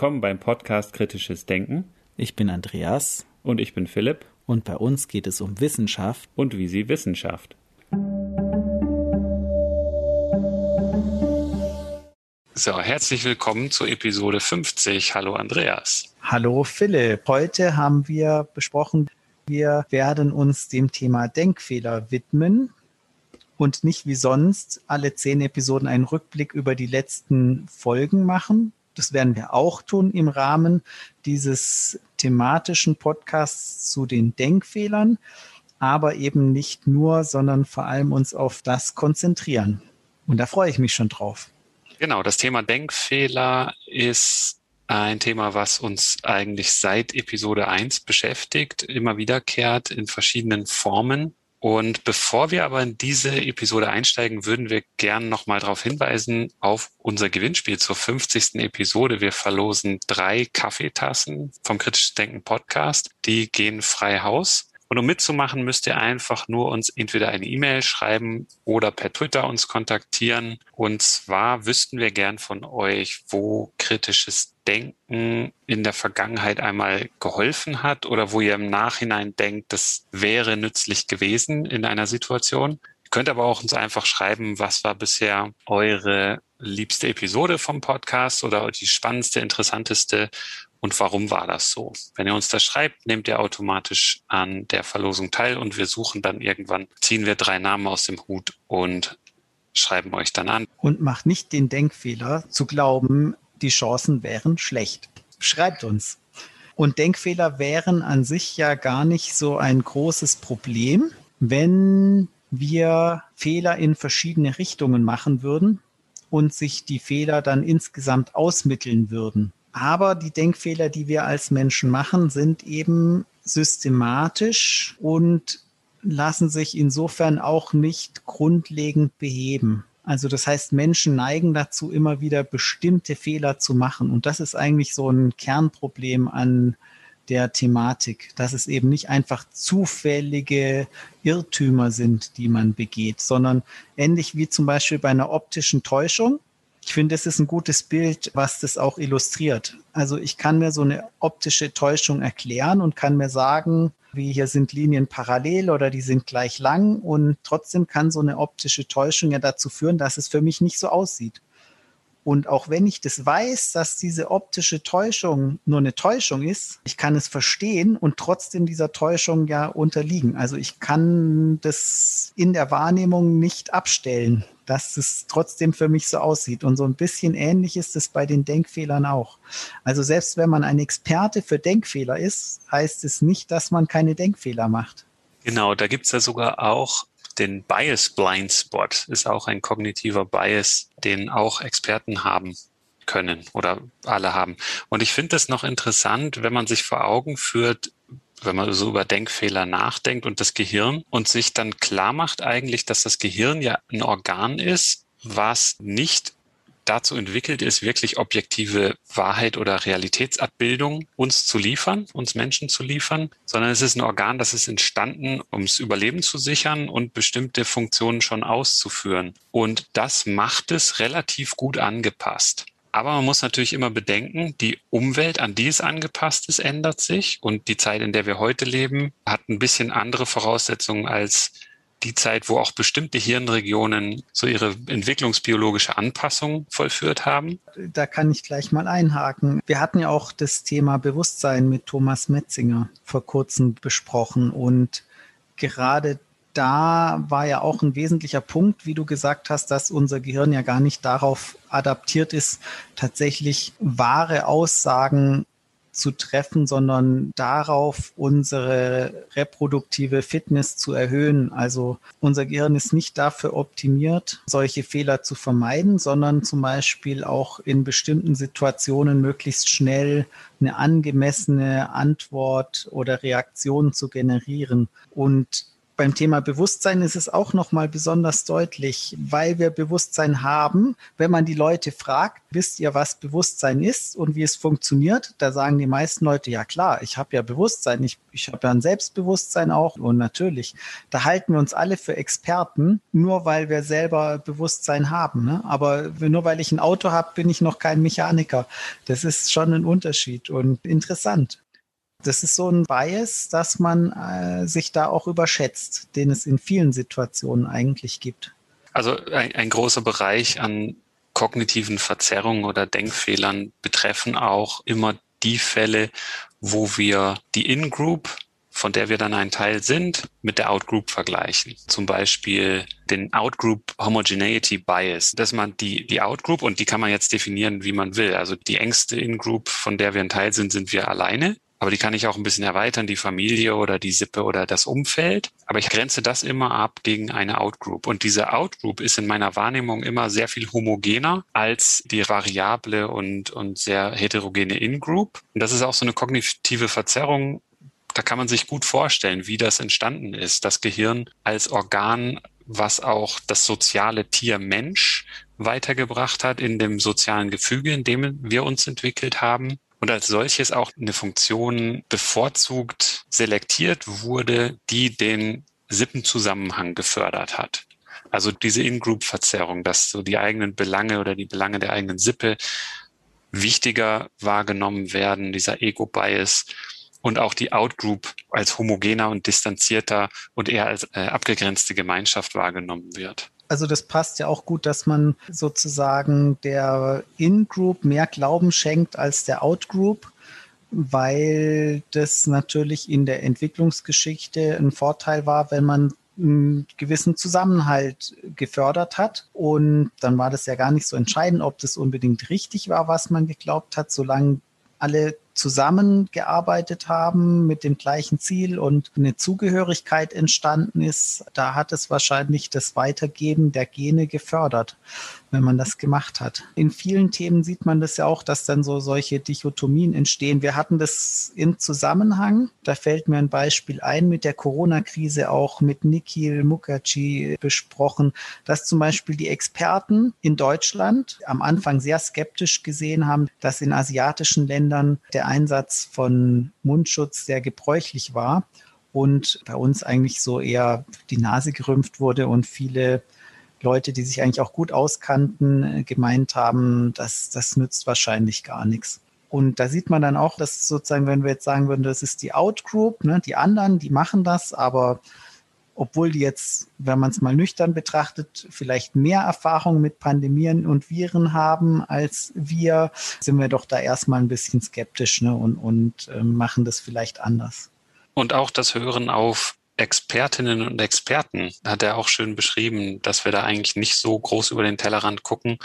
Willkommen beim Podcast Kritisches Denken. Ich bin Andreas. Und ich bin Philipp. Und bei uns geht es um Wissenschaft. Und wie sie Wissenschaft. So, herzlich willkommen zur Episode 50. Hallo Andreas. Hallo Philipp. Heute haben wir besprochen, wir werden uns dem Thema Denkfehler widmen und nicht wie sonst alle zehn Episoden einen Rückblick über die letzten Folgen machen. Das werden wir auch tun im Rahmen dieses thematischen Podcasts zu den Denkfehlern, aber eben nicht nur, sondern vor allem uns auf das konzentrieren. Und da freue ich mich schon drauf. Genau, das Thema Denkfehler ist ein Thema, was uns eigentlich seit Episode 1 beschäftigt, immer wiederkehrt in verschiedenen Formen. Und bevor wir aber in diese Episode einsteigen, würden wir gern nochmal darauf hinweisen auf unser Gewinnspiel zur 50. Episode. Wir verlosen drei Kaffeetassen vom Kritisch Denken Podcast. Die gehen frei Haus. Und um mitzumachen, müsst ihr einfach nur uns entweder eine E-Mail schreiben oder per Twitter uns kontaktieren. Und zwar wüssten wir gern von euch, wo kritisches Denken in der Vergangenheit einmal geholfen hat oder wo ihr im Nachhinein denkt, das wäre nützlich gewesen in einer Situation. Ihr könnt aber auch uns einfach schreiben, was war bisher eure liebste Episode vom Podcast oder die spannendste, interessanteste und warum war das so? Wenn ihr uns das schreibt, nehmt ihr automatisch an der Verlosung teil und wir suchen dann irgendwann, ziehen wir drei Namen aus dem Hut und schreiben euch dann an. Und macht nicht den Denkfehler zu glauben, die Chancen wären schlecht. Schreibt uns. Und Denkfehler wären an sich ja gar nicht so ein großes Problem, wenn wir Fehler in verschiedene Richtungen machen würden und sich die Fehler dann insgesamt ausmitteln würden. Aber die Denkfehler, die wir als Menschen machen, sind eben systematisch und lassen sich insofern auch nicht grundlegend beheben. Also das heißt, Menschen neigen dazu, immer wieder bestimmte Fehler zu machen. Und das ist eigentlich so ein Kernproblem an der Thematik, dass es eben nicht einfach zufällige Irrtümer sind, die man begeht, sondern ähnlich wie zum Beispiel bei einer optischen Täuschung ich finde, das ist ein gutes Bild, was das auch illustriert. Also ich kann mir so eine optische Täuschung erklären und kann mir sagen, wie hier sind Linien parallel oder die sind gleich lang und trotzdem kann so eine optische Täuschung ja dazu führen, dass es für mich nicht so aussieht. Und auch wenn ich das weiß, dass diese optische Täuschung nur eine Täuschung ist, ich kann es verstehen und trotzdem dieser Täuschung ja unterliegen. Also ich kann das in der Wahrnehmung nicht abstellen, dass es trotzdem für mich so aussieht. Und so ein bisschen ähnlich ist es bei den Denkfehlern auch. Also selbst wenn man ein Experte für Denkfehler ist, heißt es nicht, dass man keine Denkfehler macht. Genau, da gibt es ja sogar auch den Bias Blind Spot ist auch ein kognitiver Bias, den auch Experten haben können oder alle haben. Und ich finde das noch interessant, wenn man sich vor Augen führt, wenn man so über Denkfehler nachdenkt und das Gehirn und sich dann klar macht eigentlich, dass das Gehirn ja ein Organ ist, was nicht dazu entwickelt ist, wirklich objektive Wahrheit oder Realitätsabbildung uns zu liefern, uns Menschen zu liefern, sondern es ist ein Organ, das ist entstanden, ums Überleben zu sichern und bestimmte Funktionen schon auszuführen. Und das macht es relativ gut angepasst. Aber man muss natürlich immer bedenken, die Umwelt, an die es angepasst ist, ändert sich und die Zeit, in der wir heute leben, hat ein bisschen andere Voraussetzungen als die Zeit, wo auch bestimmte Hirnregionen so ihre entwicklungsbiologische Anpassung vollführt haben? Da kann ich gleich mal einhaken. Wir hatten ja auch das Thema Bewusstsein mit Thomas Metzinger vor kurzem besprochen und gerade da war ja auch ein wesentlicher Punkt, wie du gesagt hast, dass unser Gehirn ja gar nicht darauf adaptiert ist, tatsächlich wahre Aussagen zu treffen, sondern darauf, unsere reproduktive Fitness zu erhöhen. Also unser Gehirn ist nicht dafür optimiert, solche Fehler zu vermeiden, sondern zum Beispiel auch in bestimmten Situationen möglichst schnell eine angemessene Antwort oder Reaktion zu generieren. Und beim Thema Bewusstsein ist es auch nochmal besonders deutlich, weil wir Bewusstsein haben. Wenn man die Leute fragt, wisst ihr, was Bewusstsein ist und wie es funktioniert? Da sagen die meisten Leute, ja klar, ich habe ja Bewusstsein, ich, ich habe ja ein Selbstbewusstsein auch. Und natürlich, da halten wir uns alle für Experten, nur weil wir selber Bewusstsein haben. Ne? Aber nur weil ich ein Auto habe, bin ich noch kein Mechaniker. Das ist schon ein Unterschied und interessant. Das ist so ein Bias, dass man äh, sich da auch überschätzt, den es in vielen Situationen eigentlich gibt. Also ein, ein großer Bereich an kognitiven Verzerrungen oder Denkfehlern betreffen auch immer die Fälle, wo wir die In-Group, von der wir dann ein Teil sind, mit der Out-Group vergleichen. Zum Beispiel den Out-Group Homogeneity Bias, dass man die, die Out-Group, und die kann man jetzt definieren, wie man will. Also die engste In-Group, von der wir ein Teil sind, sind wir alleine. Aber die kann ich auch ein bisschen erweitern, die Familie oder die Sippe oder das Umfeld. Aber ich grenze das immer ab gegen eine Outgroup. Und diese Outgroup ist in meiner Wahrnehmung immer sehr viel homogener als die variable und, und sehr heterogene Ingroup. Und das ist auch so eine kognitive Verzerrung. Da kann man sich gut vorstellen, wie das entstanden ist. Das Gehirn als Organ, was auch das soziale Tier Mensch weitergebracht hat in dem sozialen Gefüge, in dem wir uns entwickelt haben und als solches auch eine Funktion bevorzugt selektiert wurde, die den Sippenzusammenhang gefördert hat. Also diese In-Group-Verzerrung, dass so die eigenen Belange oder die Belange der eigenen Sippe wichtiger wahrgenommen werden, dieser Ego-Bias und auch die Out-Group als homogener und distanzierter und eher als äh, abgegrenzte Gemeinschaft wahrgenommen wird also das passt ja auch gut, dass man sozusagen der In-Group mehr Glauben schenkt als der Out-Group, weil das natürlich in der Entwicklungsgeschichte ein Vorteil war, wenn man einen gewissen Zusammenhalt gefördert hat. Und dann war das ja gar nicht so entscheidend, ob das unbedingt richtig war, was man geglaubt hat, solange alle zusammengearbeitet haben mit dem gleichen Ziel und eine Zugehörigkeit entstanden ist, da hat es wahrscheinlich das Weitergeben der Gene gefördert wenn man das gemacht hat. In vielen Themen sieht man das ja auch, dass dann so solche Dichotomien entstehen. Wir hatten das im Zusammenhang. Da fällt mir ein Beispiel ein mit der Corona-Krise auch mit Nikhil Mukherjee besprochen, dass zum Beispiel die Experten in Deutschland am Anfang sehr skeptisch gesehen haben, dass in asiatischen Ländern der Einsatz von Mundschutz sehr gebräuchlich war und bei uns eigentlich so eher die Nase gerümpft wurde und viele Leute, die sich eigentlich auch gut auskannten, äh, gemeint haben, dass das nützt wahrscheinlich gar nichts. Und da sieht man dann auch, dass sozusagen, wenn wir jetzt sagen würden, das ist die Outgroup, ne, die anderen, die machen das, aber obwohl die jetzt, wenn man es mal nüchtern betrachtet, vielleicht mehr Erfahrung mit Pandemien und Viren haben als wir, sind wir doch da erstmal ein bisschen skeptisch ne, und, und äh, machen das vielleicht anders. Und auch das Hören auf Expertinnen und Experten hat er auch schön beschrieben, dass wir da eigentlich nicht so groß über den Tellerrand gucken.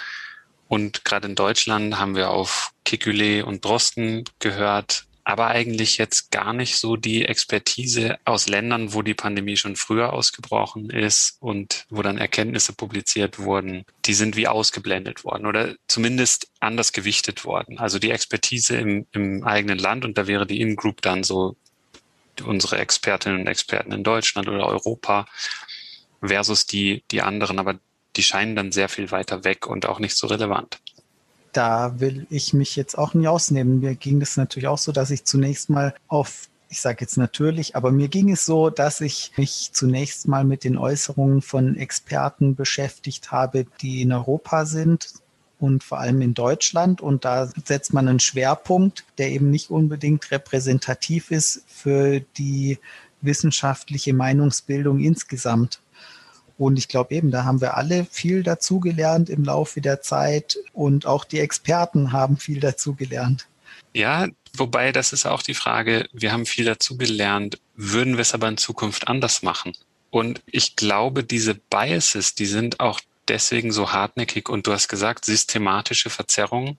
Und gerade in Deutschland haben wir auf Kikule und Drosten gehört, aber eigentlich jetzt gar nicht so die Expertise aus Ländern, wo die Pandemie schon früher ausgebrochen ist und wo dann Erkenntnisse publiziert wurden, die sind wie ausgeblendet worden oder zumindest anders gewichtet worden. Also die Expertise im, im eigenen Land und da wäre die In-Group dann so unsere Expertinnen und Experten in Deutschland oder Europa versus die, die anderen, aber die scheinen dann sehr viel weiter weg und auch nicht so relevant. Da will ich mich jetzt auch nie ausnehmen. Mir ging es natürlich auch so, dass ich zunächst mal auf ich sage jetzt natürlich, aber mir ging es so, dass ich mich zunächst mal mit den Äußerungen von Experten beschäftigt habe, die in Europa sind, und vor allem in Deutschland. Und da setzt man einen Schwerpunkt, der eben nicht unbedingt repräsentativ ist für die wissenschaftliche Meinungsbildung insgesamt. Und ich glaube eben, da haben wir alle viel dazugelernt im Laufe der Zeit und auch die Experten haben viel dazugelernt. Ja, wobei das ist auch die Frage, wir haben viel dazugelernt, würden wir es aber in Zukunft anders machen? Und ich glaube, diese Biases, die sind auch deswegen so hartnäckig und du hast gesagt, systematische Verzerrungen.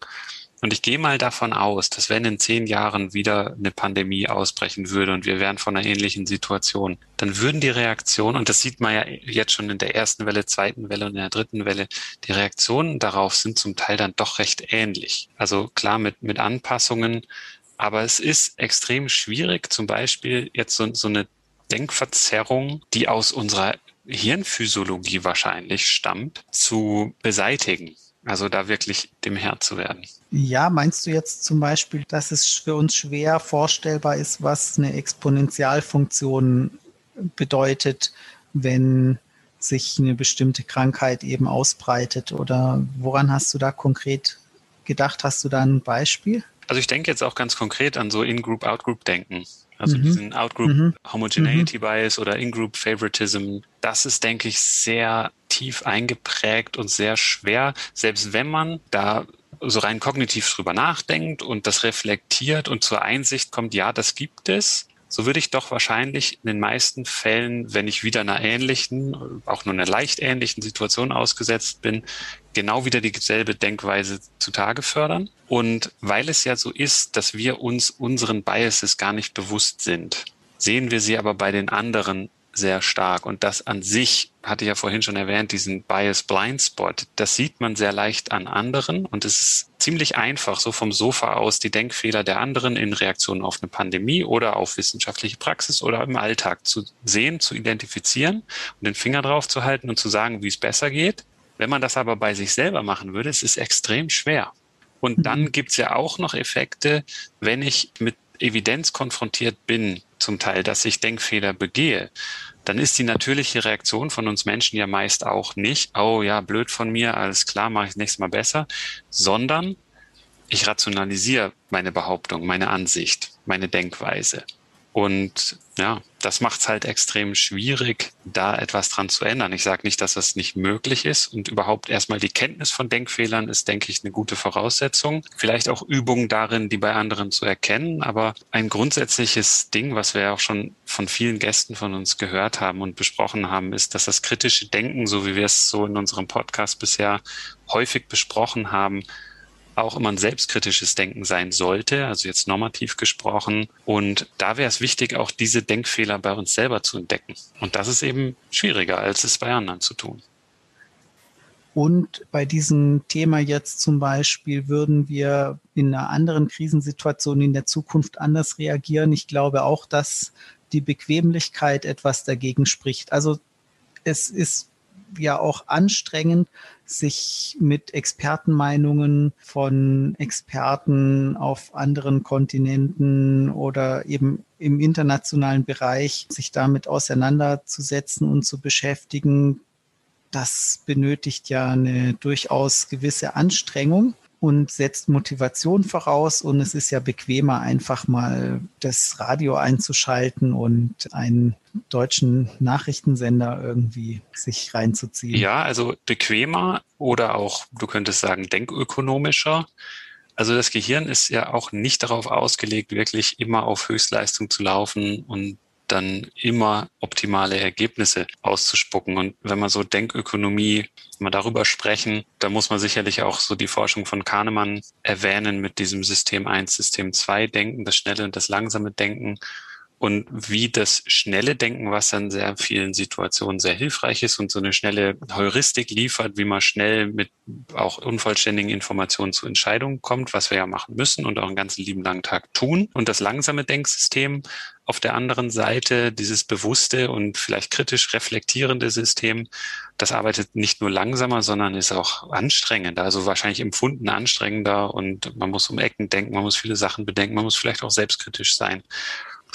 Und ich gehe mal davon aus, dass wenn in zehn Jahren wieder eine Pandemie ausbrechen würde und wir wären von einer ähnlichen Situation, dann würden die Reaktionen, und das sieht man ja jetzt schon in der ersten Welle, zweiten Welle und in der dritten Welle, die Reaktionen darauf sind zum Teil dann doch recht ähnlich. Also klar mit, mit Anpassungen, aber es ist extrem schwierig, zum Beispiel jetzt so, so eine Denkverzerrung, die aus unserer Hirnphysiologie wahrscheinlich stammt, zu beseitigen. Also da wirklich dem Herr zu werden. Ja, meinst du jetzt zum Beispiel, dass es für uns schwer vorstellbar ist, was eine Exponentialfunktion bedeutet, wenn sich eine bestimmte Krankheit eben ausbreitet? Oder woran hast du da konkret gedacht? Hast du da ein Beispiel? Also ich denke jetzt auch ganz konkret an so In-Group, Out-Group-Denken. Also mhm. diesen Out-Group mhm. Homogeneity mhm. Bias oder In-Group Favoritism. Das ist, denke ich, sehr tief eingeprägt und sehr schwer, selbst wenn man da so rein kognitiv drüber nachdenkt und das reflektiert und zur Einsicht kommt, ja, das gibt es, so würde ich doch wahrscheinlich in den meisten Fällen, wenn ich wieder einer ähnlichen, auch nur einer leicht ähnlichen Situation ausgesetzt bin, genau wieder dieselbe Denkweise zutage fördern. Und weil es ja so ist, dass wir uns unseren Biases gar nicht bewusst sind, sehen wir sie aber bei den anderen sehr stark. Und das an sich, hatte ich ja vorhin schon erwähnt, diesen Bias Blind Spot, das sieht man sehr leicht an anderen. Und es ist ziemlich einfach, so vom Sofa aus die Denkfehler der anderen in Reaktion auf eine Pandemie oder auf wissenschaftliche Praxis oder im Alltag zu sehen, zu identifizieren und den Finger drauf zu halten und zu sagen, wie es besser geht. Wenn man das aber bei sich selber machen würde, es ist extrem schwer. Und dann mhm. gibt's ja auch noch Effekte, wenn ich mit Evidenz konfrontiert bin, zum Teil, dass ich Denkfehler begehe, dann ist die natürliche Reaktion von uns Menschen ja meist auch nicht, oh ja, blöd von mir, alles klar, mache ich nächstes Mal besser, sondern ich rationalisiere meine Behauptung, meine Ansicht, meine Denkweise. Und ja, das macht es halt extrem schwierig, da etwas dran zu ändern. Ich sage nicht, dass das nicht möglich ist und überhaupt erstmal die Kenntnis von Denkfehlern ist, denke ich, eine gute Voraussetzung. Vielleicht auch Übungen darin, die bei anderen zu erkennen, aber ein grundsätzliches Ding, was wir auch schon von vielen Gästen von uns gehört haben und besprochen haben, ist, dass das kritische Denken, so wie wir es so in unserem Podcast bisher häufig besprochen haben, auch immer ein selbstkritisches Denken sein sollte, also jetzt normativ gesprochen. Und da wäre es wichtig, auch diese Denkfehler bei uns selber zu entdecken. Und das ist eben schwieriger, als es bei anderen zu tun. Und bei diesem Thema jetzt zum Beispiel würden wir in einer anderen Krisensituation in der Zukunft anders reagieren. Ich glaube auch, dass die Bequemlichkeit etwas dagegen spricht. Also es ist ja auch anstrengend, sich mit Expertenmeinungen von Experten auf anderen Kontinenten oder eben im internationalen Bereich sich damit auseinanderzusetzen und zu beschäftigen. Das benötigt ja eine durchaus gewisse Anstrengung und setzt Motivation voraus. Und es ist ja bequemer, einfach mal das Radio einzuschalten und einen deutschen Nachrichtensender irgendwie sich reinzuziehen. Ja, also bequemer oder auch, du könntest sagen, denkökonomischer. Also das Gehirn ist ja auch nicht darauf ausgelegt, wirklich immer auf Höchstleistung zu laufen und dann immer optimale Ergebnisse auszuspucken. Und wenn man so Denkökonomie, wenn wir darüber sprechen, da muss man sicherlich auch so die Forschung von Kahnemann erwähnen mit diesem System 1, System 2 Denken, das schnelle und das langsame Denken und wie das schnelle Denken, was in sehr vielen Situationen sehr hilfreich ist und so eine schnelle Heuristik liefert, wie man schnell mit auch unvollständigen Informationen zu Entscheidungen kommt, was wir ja machen müssen und auch einen ganzen lieben langen Tag tun. Und das langsame Denksystem auf der anderen Seite, dieses bewusste und vielleicht kritisch reflektierende System, das arbeitet nicht nur langsamer, sondern ist auch anstrengender, also wahrscheinlich empfunden anstrengender und man muss um Ecken denken, man muss viele Sachen bedenken, man muss vielleicht auch selbstkritisch sein.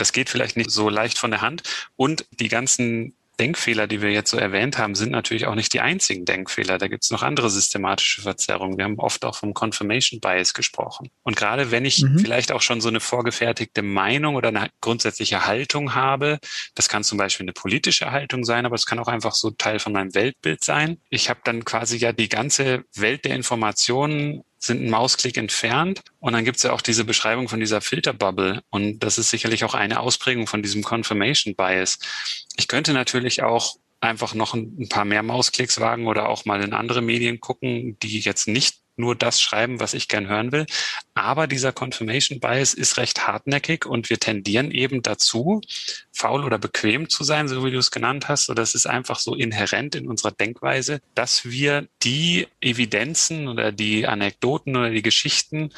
Das geht vielleicht nicht so leicht von der Hand. Und die ganzen Denkfehler, die wir jetzt so erwähnt haben, sind natürlich auch nicht die einzigen Denkfehler. Da gibt es noch andere systematische Verzerrungen. Wir haben oft auch vom Confirmation Bias gesprochen. Und gerade wenn ich mhm. vielleicht auch schon so eine vorgefertigte Meinung oder eine grundsätzliche Haltung habe, das kann zum Beispiel eine politische Haltung sein, aber es kann auch einfach so Teil von meinem Weltbild sein. Ich habe dann quasi ja die ganze Welt der Informationen sind ein Mausklick entfernt. Und dann gibt's ja auch diese Beschreibung von dieser Filterbubble. Und das ist sicherlich auch eine Ausprägung von diesem Confirmation Bias. Ich könnte natürlich auch einfach noch ein paar mehr Mausklicks wagen oder auch mal in andere Medien gucken, die jetzt nicht nur das schreiben, was ich gern hören will. Aber dieser Confirmation Bias ist recht hartnäckig und wir tendieren eben dazu, faul oder bequem zu sein, so wie du es genannt hast. Oder es ist einfach so inhärent in unserer Denkweise, dass wir die Evidenzen oder die Anekdoten oder die Geschichten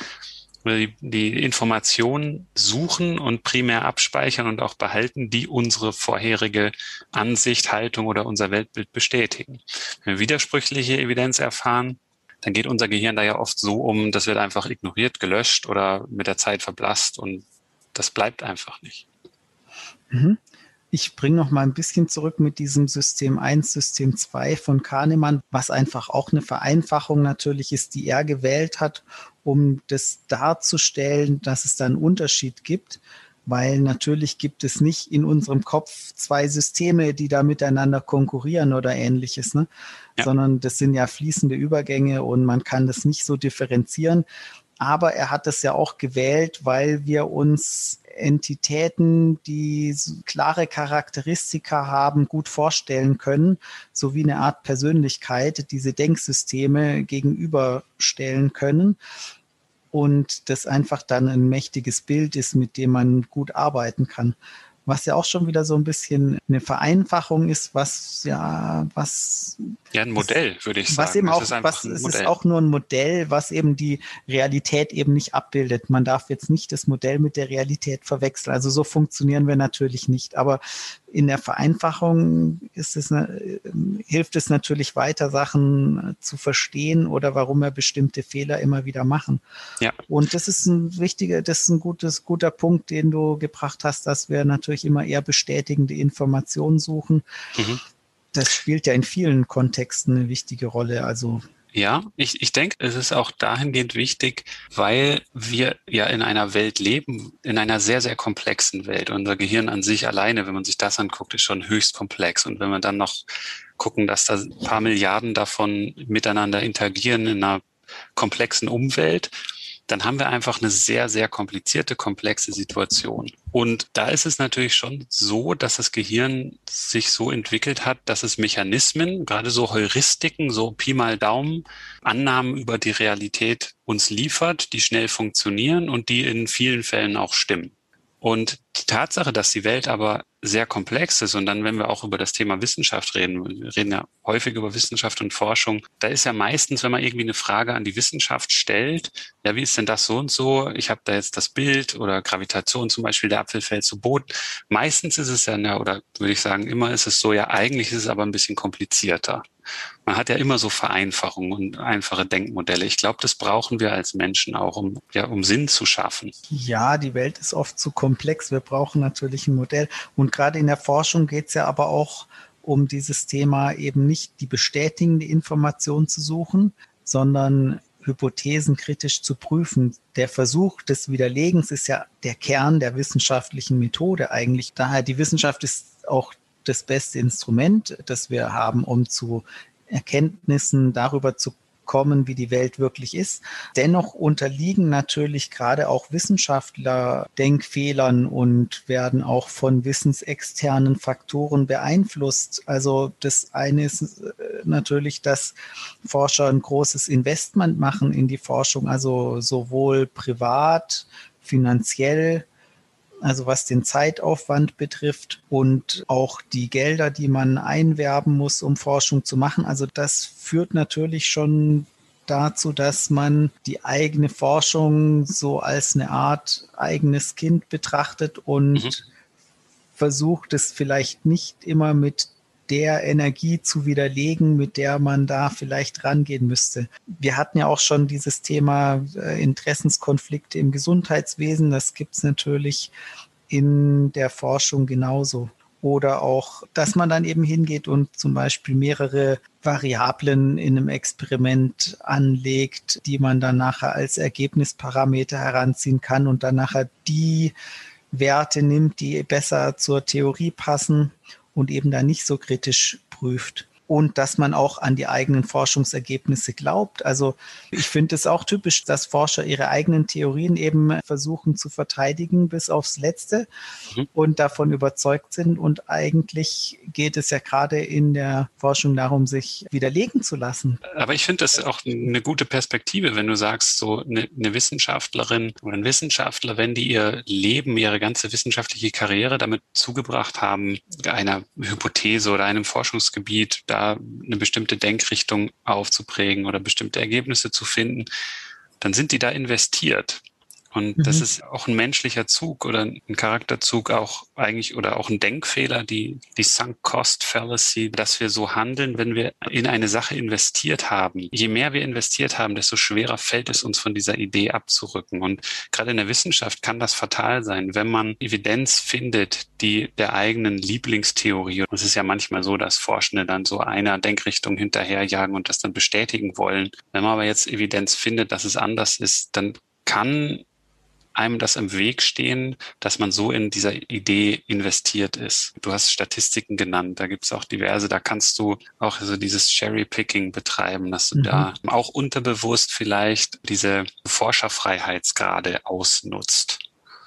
oder die, die Informationen suchen und primär abspeichern und auch behalten, die unsere vorherige Ansicht, Haltung oder unser Weltbild bestätigen. Wenn wir widersprüchliche Evidenz erfahren, dann geht unser Gehirn da ja oft so um, das wird einfach ignoriert, gelöscht oder mit der Zeit verblasst und das bleibt einfach nicht. Mhm. Ich bringe noch mal ein bisschen zurück mit diesem System 1, System 2 von Kahnemann, was einfach auch eine Vereinfachung natürlich ist, die er gewählt hat, um das darzustellen, dass es da einen Unterschied gibt. Weil natürlich gibt es nicht in unserem Kopf zwei Systeme, die da miteinander konkurrieren oder ähnliches, ne? Ja. sondern das sind ja fließende Übergänge und man kann das nicht so differenzieren. Aber er hat das ja auch gewählt, weil wir uns Entitäten, die klare Charakteristika haben, gut vorstellen können, sowie eine Art Persönlichkeit, diese Denksysteme gegenüberstellen können. Und das einfach dann ein mächtiges Bild ist, mit dem man gut arbeiten kann was ja auch schon wieder so ein bisschen eine Vereinfachung ist, was ja, was. Ja, ein Modell, würde ich sagen. Was eben auch, es ist, was, es ist auch nur ein Modell, was eben die Realität eben nicht abbildet. Man darf jetzt nicht das Modell mit der Realität verwechseln. Also so funktionieren wir natürlich nicht. Aber in der Vereinfachung ist es, äh, hilft es natürlich weiter, Sachen zu verstehen oder warum wir bestimmte Fehler immer wieder machen. Ja. Und das ist ein wichtiger, das ist ein gutes, guter Punkt, den du gebracht hast, dass wir natürlich immer eher bestätigende Informationen suchen. Mhm. Das spielt ja in vielen Kontexten eine wichtige Rolle. Also ja, ich, ich denke, es ist auch dahingehend wichtig, weil wir ja in einer Welt leben, in einer sehr, sehr komplexen Welt. Unser Gehirn an sich alleine, wenn man sich das anguckt, ist schon höchst komplex. Und wenn wir dann noch gucken, dass da ein paar Milliarden davon miteinander interagieren in einer komplexen Umwelt, dann haben wir einfach eine sehr, sehr komplizierte, komplexe Situation. Und da ist es natürlich schon so, dass das Gehirn sich so entwickelt hat, dass es Mechanismen, gerade so Heuristiken, so Pi mal Daumen, Annahmen über die Realität uns liefert, die schnell funktionieren und die in vielen Fällen auch stimmen. Und die Tatsache, dass die Welt aber sehr komplex ist und dann, wenn wir auch über das Thema Wissenschaft reden, wir reden ja häufig über Wissenschaft und Forschung, da ist ja meistens, wenn man irgendwie eine Frage an die Wissenschaft stellt, ja, wie ist denn das so und so? Ich habe da jetzt das Bild oder Gravitation zum Beispiel, der Apfel fällt zu Boden. Meistens ist es ja, oder würde ich sagen, immer ist es so, ja, eigentlich ist es aber ein bisschen komplizierter. Man hat ja immer so Vereinfachungen und einfache Denkmodelle. Ich glaube, das brauchen wir als Menschen auch, um, ja, um Sinn zu schaffen. Ja, die Welt ist oft zu komplex. Wir brauchen natürlich ein Modell. Und gerade in der Forschung geht es ja aber auch um dieses Thema eben nicht die bestätigende Information zu suchen, sondern Hypothesen kritisch zu prüfen. Der Versuch des Widerlegens ist ja der Kern der wissenschaftlichen Methode eigentlich. Daher die Wissenschaft ist auch das beste Instrument, das wir haben, um zu Erkenntnissen darüber zu kommen, wie die Welt wirklich ist. Dennoch unterliegen natürlich gerade auch Wissenschaftler Denkfehlern und werden auch von wissensexternen Faktoren beeinflusst. Also das eine ist äh, natürlich, dass Forscher ein großes Investment machen in die Forschung, also sowohl privat, finanziell, also was den Zeitaufwand betrifft und auch die Gelder, die man einwerben muss, um Forschung zu machen. Also das führt natürlich schon dazu, dass man die eigene Forschung so als eine Art eigenes Kind betrachtet und mhm. versucht es vielleicht nicht immer mit der Energie zu widerlegen, mit der man da vielleicht rangehen müsste. Wir hatten ja auch schon dieses Thema äh, Interessenskonflikte im Gesundheitswesen. Das gibt es natürlich in der Forschung genauso. Oder auch, dass man dann eben hingeht und zum Beispiel mehrere Variablen in einem Experiment anlegt, die man dann nachher als Ergebnisparameter heranziehen kann und dann nachher die Werte nimmt, die besser zur Theorie passen und eben da nicht so kritisch prüft und dass man auch an die eigenen Forschungsergebnisse glaubt. Also ich finde es auch typisch, dass Forscher ihre eigenen Theorien eben versuchen zu verteidigen bis aufs Letzte mhm. und davon überzeugt sind. Und eigentlich geht es ja gerade in der Forschung darum, sich widerlegen zu lassen. Aber ich finde das auch eine gute Perspektive, wenn du sagst, so eine, eine Wissenschaftlerin oder ein Wissenschaftler, wenn die ihr Leben, ihre ganze wissenschaftliche Karriere damit zugebracht haben, einer Hypothese oder einem Forschungsgebiet da eine bestimmte Denkrichtung aufzuprägen oder bestimmte Ergebnisse zu finden, dann sind die da investiert. Und mhm. das ist auch ein menschlicher Zug oder ein Charakterzug auch eigentlich oder auch ein Denkfehler, die, die Sunk Cost Fallacy, dass wir so handeln, wenn wir in eine Sache investiert haben. Je mehr wir investiert haben, desto schwerer fällt es uns von dieser Idee abzurücken. Und gerade in der Wissenschaft kann das fatal sein, wenn man Evidenz findet, die der eigenen Lieblingstheorie, und es ist ja manchmal so, dass Forschende dann so einer Denkrichtung hinterherjagen und das dann bestätigen wollen. Wenn man aber jetzt Evidenz findet, dass es anders ist, dann kann einem das im Weg stehen, dass man so in dieser Idee investiert ist. Du hast Statistiken genannt, da gibt es auch diverse, da kannst du auch so dieses Cherry-Picking betreiben, dass du mhm. da auch unterbewusst vielleicht diese Forscherfreiheitsgrade ausnutzt.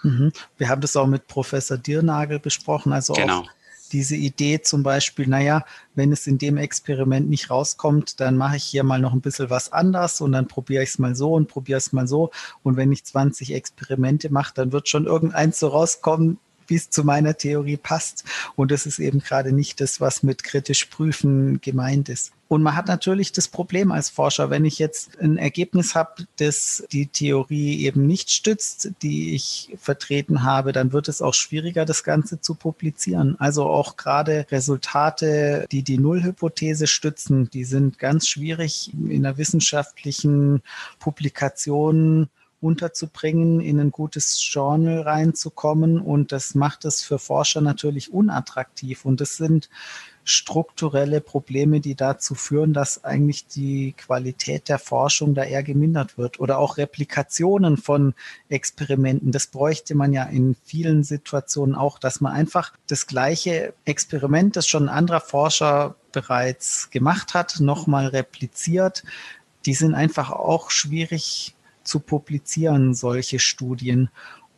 Mhm. Wir haben das auch mit Professor Dirnagel besprochen, also genau. auch diese Idee zum Beispiel, naja, wenn es in dem Experiment nicht rauskommt, dann mache ich hier mal noch ein bisschen was anders und dann probiere ich es mal so und probiere es mal so. Und wenn ich 20 Experimente mache, dann wird schon irgendeins so rauskommen, wie es zu meiner Theorie passt. Und das ist eben gerade nicht das, was mit kritisch prüfen gemeint ist. Und man hat natürlich das Problem als Forscher, wenn ich jetzt ein Ergebnis habe, das die Theorie eben nicht stützt, die ich vertreten habe, dann wird es auch schwieriger, das Ganze zu publizieren. Also auch gerade Resultate, die die Nullhypothese stützen, die sind ganz schwierig in der wissenschaftlichen Publikation unterzubringen, in ein gutes Journal reinzukommen. Und das macht es für Forscher natürlich unattraktiv. Und das sind strukturelle Probleme, die dazu führen, dass eigentlich die Qualität der Forschung da eher gemindert wird. Oder auch Replikationen von Experimenten. Das bräuchte man ja in vielen Situationen auch, dass man einfach das gleiche Experiment, das schon ein anderer Forscher bereits gemacht hat, nochmal repliziert. Die sind einfach auch schwierig zu publizieren, solche Studien.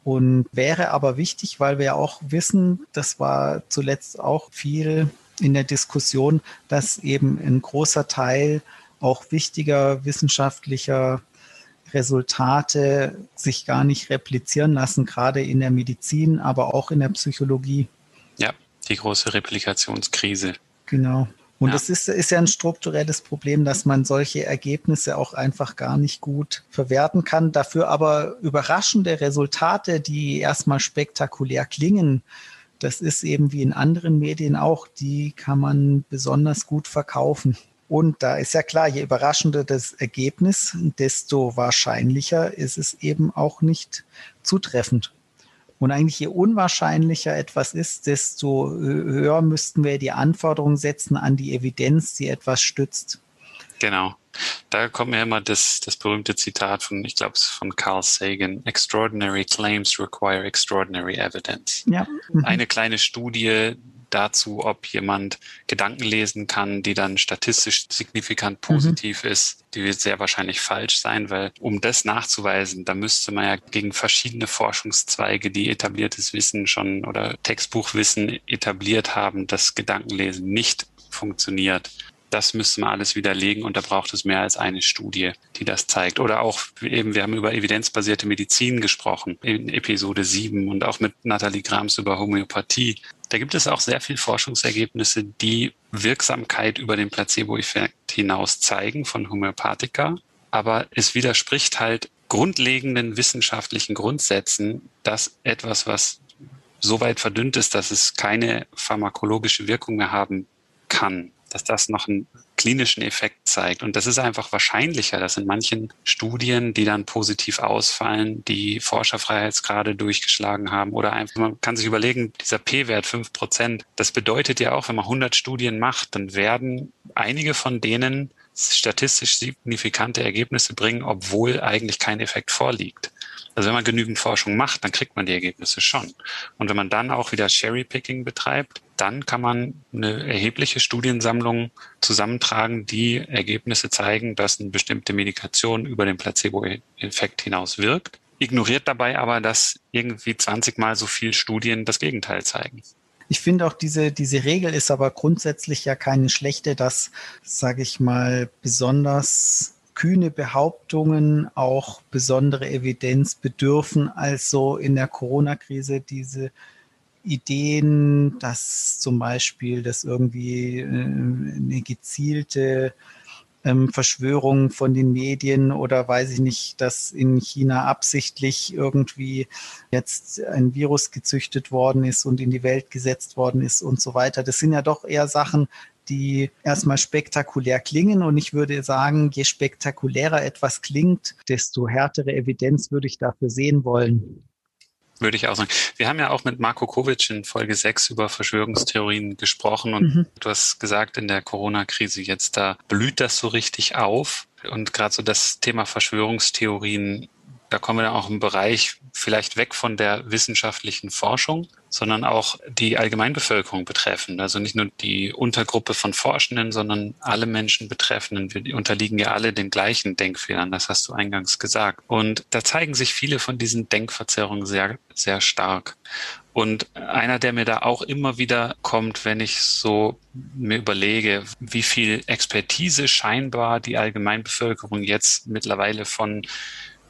Und wäre aber wichtig, weil wir ja auch wissen, das war zuletzt auch viel in der Diskussion, dass eben ein großer Teil auch wichtiger wissenschaftlicher Resultate sich gar nicht replizieren lassen, gerade in der Medizin, aber auch in der Psychologie. Ja, die große Replikationskrise. Genau. Und ja. das ist, ist ja ein strukturelles Problem, dass man solche Ergebnisse auch einfach gar nicht gut verwerten kann. Dafür aber überraschende Resultate, die erstmal spektakulär klingen, das ist eben wie in anderen Medien auch, die kann man besonders gut verkaufen. Und da ist ja klar, je überraschender das Ergebnis, desto wahrscheinlicher ist es eben auch nicht zutreffend. Und eigentlich je unwahrscheinlicher etwas ist, desto höher müssten wir die Anforderungen setzen an die Evidenz, die etwas stützt. Genau. Da kommt mir immer das, das berühmte Zitat von, ich glaube, es von Carl Sagan. Extraordinary claims require extraordinary evidence. Ja. Mhm. Eine kleine Studie dazu, ob jemand Gedanken lesen kann, die dann statistisch signifikant mhm. positiv mhm. ist, die wird sehr wahrscheinlich falsch sein, weil um das nachzuweisen, da müsste man ja gegen verschiedene Forschungszweige, die etabliertes Wissen schon oder Textbuchwissen etabliert haben, dass Gedankenlesen nicht funktioniert das müsste man alles widerlegen und da braucht es mehr als eine Studie, die das zeigt. Oder auch eben, wir haben über evidenzbasierte Medizin gesprochen in Episode 7 und auch mit Nathalie Grams über Homöopathie. Da gibt es auch sehr viel Forschungsergebnisse, die Wirksamkeit über den Placebo-Effekt hinaus zeigen von Homöopathika. Aber es widerspricht halt grundlegenden wissenschaftlichen Grundsätzen, dass etwas, was so weit verdünnt ist, dass es keine pharmakologische Wirkung mehr haben kann, dass das noch einen klinischen Effekt zeigt. Und das ist einfach wahrscheinlicher, dass in manchen Studien, die dann positiv ausfallen, die Forscherfreiheitsgrade durchgeschlagen haben oder einfach, man kann sich überlegen, dieser P-Wert 5 Prozent, das bedeutet ja auch, wenn man 100 Studien macht, dann werden einige von denen statistisch signifikante Ergebnisse bringen, obwohl eigentlich kein Effekt vorliegt. Also wenn man genügend Forschung macht, dann kriegt man die Ergebnisse schon. Und wenn man dann auch wieder Cherry-Picking betreibt, dann kann man eine erhebliche Studiensammlung zusammentragen, die Ergebnisse zeigen, dass eine bestimmte Medikation über den Placebo-Effekt hinaus wirkt. Ignoriert dabei aber, dass irgendwie 20 mal so viel Studien das Gegenteil zeigen. Ich finde auch diese, diese Regel ist aber grundsätzlich ja keine schlechte, dass, sage ich mal, besonders kühne Behauptungen auch besondere Evidenz bedürfen. Also in der Corona-Krise diese Ideen, dass zum Beispiel das irgendwie äh, eine gezielte ähm, Verschwörungen von den Medien oder weiß ich nicht, dass in China absichtlich irgendwie jetzt ein Virus gezüchtet worden ist und in die Welt gesetzt worden ist und so weiter. Das sind ja doch eher Sachen, die erstmal spektakulär klingen. Und ich würde sagen, je spektakulärer etwas klingt, desto härtere Evidenz würde ich dafür sehen wollen. Würde ich auch sagen. Wir haben ja auch mit Marco Kovic in Folge 6 über Verschwörungstheorien gesprochen und mhm. du hast gesagt, in der Corona-Krise jetzt da blüht das so richtig auf. Und gerade so das Thema Verschwörungstheorien da kommen wir dann auch im Bereich vielleicht weg von der wissenschaftlichen Forschung, sondern auch die Allgemeinbevölkerung betreffen. Also nicht nur die Untergruppe von Forschenden, sondern alle Menschen Betreffenden. Wir unterliegen ja alle den gleichen Denkfehlern. Das hast du eingangs gesagt. Und da zeigen sich viele von diesen Denkverzerrungen sehr, sehr stark. Und einer, der mir da auch immer wieder kommt, wenn ich so mir überlege, wie viel Expertise scheinbar die Allgemeinbevölkerung jetzt mittlerweile von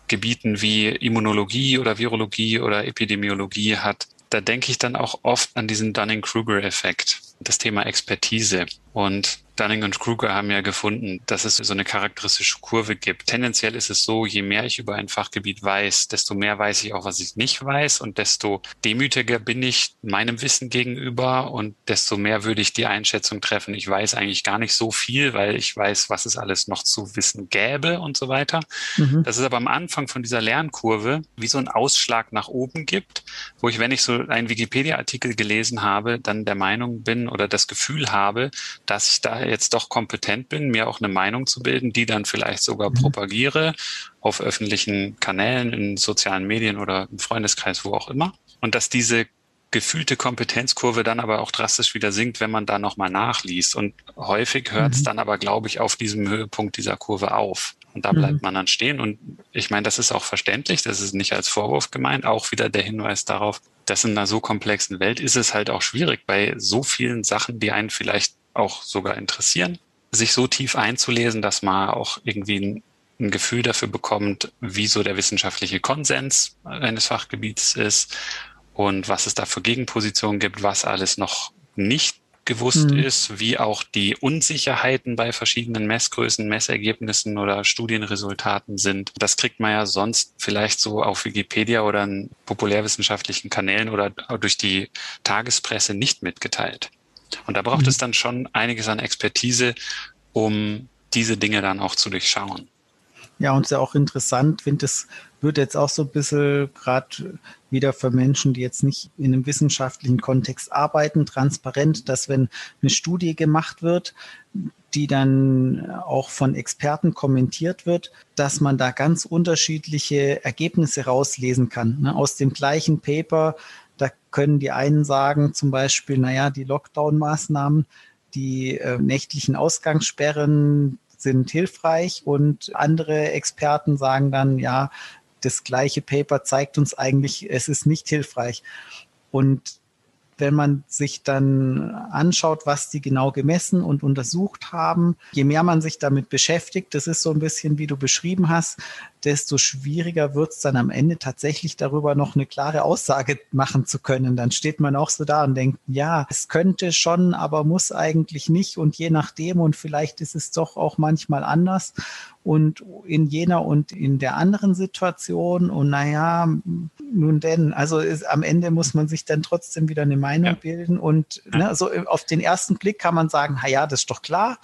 Gebieten wie Immunologie oder Virologie oder Epidemiologie hat, da denke ich dann auch oft an diesen Dunning-Kruger-Effekt, das Thema Expertise. Und Dunning und Kruger haben ja gefunden, dass es so eine charakteristische Kurve gibt. Tendenziell ist es so, je mehr ich über ein Fachgebiet weiß, desto mehr weiß ich auch, was ich nicht weiß und desto demütiger bin ich meinem Wissen gegenüber und desto mehr würde ich die Einschätzung treffen. Ich weiß eigentlich gar nicht so viel, weil ich weiß, was es alles noch zu wissen gäbe und so weiter. Mhm. Das ist aber am Anfang von dieser Lernkurve wie so ein Ausschlag nach oben gibt, wo ich, wenn ich so einen Wikipedia-Artikel gelesen habe, dann der Meinung bin oder das Gefühl habe, dass ich da jetzt doch kompetent bin, mir auch eine Meinung zu bilden, die dann vielleicht sogar mhm. propagiere auf öffentlichen Kanälen, in sozialen Medien oder im Freundeskreis, wo auch immer. Und dass diese gefühlte Kompetenzkurve dann aber auch drastisch wieder sinkt, wenn man da nochmal nachliest. Und häufig hört es mhm. dann aber, glaube ich, auf diesem Höhepunkt dieser Kurve auf. Und da bleibt mhm. man dann stehen. Und ich meine, das ist auch verständlich, das ist nicht als Vorwurf gemeint. Auch wieder der Hinweis darauf, dass in einer so komplexen Welt ist es halt auch schwierig, bei so vielen Sachen, die einen vielleicht auch sogar interessieren, sich so tief einzulesen, dass man auch irgendwie ein, ein Gefühl dafür bekommt, wie so der wissenschaftliche Konsens eines Fachgebiets ist und was es da für Gegenpositionen gibt, was alles noch nicht gewusst mhm. ist, wie auch die Unsicherheiten bei verschiedenen Messgrößen, Messergebnissen oder Studienresultaten sind. Das kriegt man ja sonst vielleicht so auf Wikipedia oder in populärwissenschaftlichen Kanälen oder durch die Tagespresse nicht mitgeteilt. Und da braucht mhm. es dann schon einiges an Expertise, um diese Dinge dann auch zu durchschauen. Ja, und sehr auch interessant, finde es wird jetzt auch so ein bisschen gerade wieder für Menschen, die jetzt nicht in einem wissenschaftlichen Kontext arbeiten, transparent, dass wenn eine Studie gemacht wird, die dann auch von Experten kommentiert wird, dass man da ganz unterschiedliche Ergebnisse rauslesen kann. Ne? Aus dem gleichen Paper da können die einen sagen, zum Beispiel, naja, die Lockdown-Maßnahmen, die äh, nächtlichen Ausgangssperren sind hilfreich und andere Experten sagen dann, ja, das gleiche Paper zeigt uns eigentlich, es ist nicht hilfreich. Und wenn man sich dann anschaut, was die genau gemessen und untersucht haben, je mehr man sich damit beschäftigt, das ist so ein bisschen, wie du beschrieben hast, desto schwieriger wird es dann am Ende tatsächlich darüber noch eine klare Aussage machen zu können. Dann steht man auch so da und denkt, ja, es könnte schon, aber muss eigentlich nicht. Und je nachdem und vielleicht ist es doch auch manchmal anders. Und in jener und in der anderen Situation und naja, nun denn, also ist, am Ende muss man sich dann trotzdem wieder eine Meinung ja. bilden. Und ne, so auf den ersten Blick kann man sagen, na ja, das ist doch klar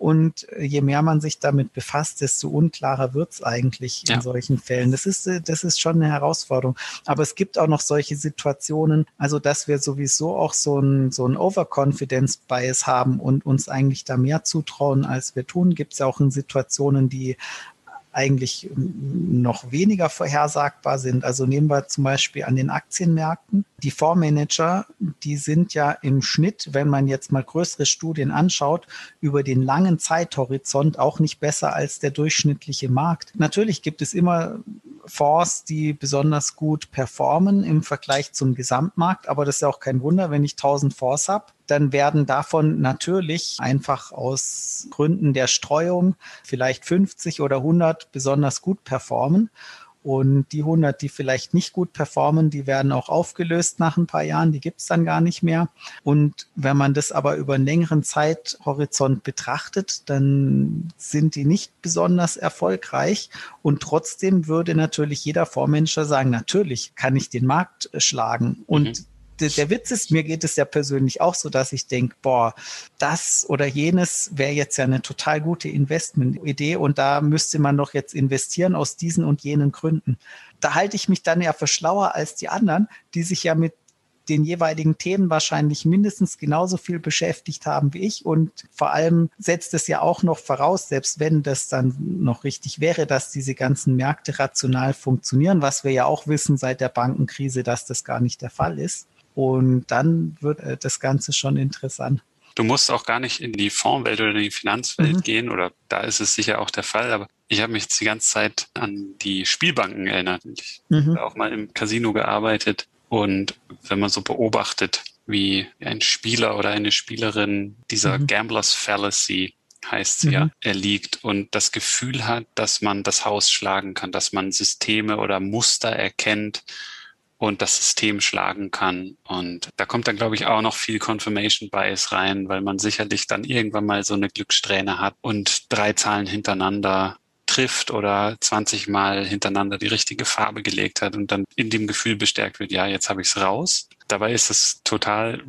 und je mehr man sich damit befasst, desto unklarer wird es eigentlich in ja. solchen Fällen. Das ist, das ist schon eine Herausforderung. Aber es gibt auch noch solche Situationen, also dass wir sowieso auch so ein, so ein Overconfidence-Bias haben und uns eigentlich da mehr zutrauen, als wir tun. Gibt es ja auch in Situationen, die eigentlich noch weniger vorhersagbar sind. Also nehmen wir zum Beispiel an den Aktienmärkten. Die Fondsmanager, die sind ja im Schnitt, wenn man jetzt mal größere Studien anschaut, über den langen Zeithorizont auch nicht besser als der durchschnittliche Markt. Natürlich gibt es immer Fonds, die besonders gut performen im Vergleich zum Gesamtmarkt, aber das ist ja auch kein Wunder, wenn ich 1000 Fonds habe, dann werden davon natürlich einfach aus Gründen der Streuung vielleicht 50 oder 100 besonders gut performen. Und die 100, die vielleicht nicht gut performen, die werden auch aufgelöst nach ein paar Jahren, die gibt's dann gar nicht mehr. Und wenn man das aber über einen längeren Zeithorizont betrachtet, dann sind die nicht besonders erfolgreich. Und trotzdem würde natürlich jeder Vormanager sagen, natürlich kann ich den Markt schlagen. Und mhm der Witz ist, mir geht es ja persönlich auch so, dass ich denke, boah, das oder jenes wäre jetzt ja eine total gute Investmentidee und da müsste man doch jetzt investieren aus diesen und jenen Gründen. Da halte ich mich dann ja für schlauer als die anderen, die sich ja mit den jeweiligen Themen wahrscheinlich mindestens genauso viel beschäftigt haben wie ich. Und vor allem setzt es ja auch noch voraus, selbst wenn das dann noch richtig wäre, dass diese ganzen Märkte rational funktionieren, was wir ja auch wissen seit der Bankenkrise, dass das gar nicht der Fall ist. Und dann wird äh, das Ganze schon interessant. Du musst auch gar nicht in die Fondswelt oder in die Finanzwelt mhm. gehen, oder da ist es sicher auch der Fall, aber ich habe mich die ganze Zeit an die Spielbanken erinnert. Ich mhm. habe auch mal im Casino gearbeitet und wenn man so beobachtet, wie ein Spieler oder eine Spielerin dieser mhm. Gamblers Fallacy heißt sie mhm. ja, erliegt und das Gefühl hat, dass man das Haus schlagen kann, dass man Systeme oder Muster erkennt, und das System schlagen kann. Und da kommt dann, glaube ich, auch noch viel Confirmation Bias rein, weil man sicherlich dann irgendwann mal so eine Glückssträhne hat und drei Zahlen hintereinander trifft oder 20 Mal hintereinander die richtige Farbe gelegt hat und dann in dem Gefühl bestärkt wird, ja, jetzt habe ich es raus. Dabei ist es total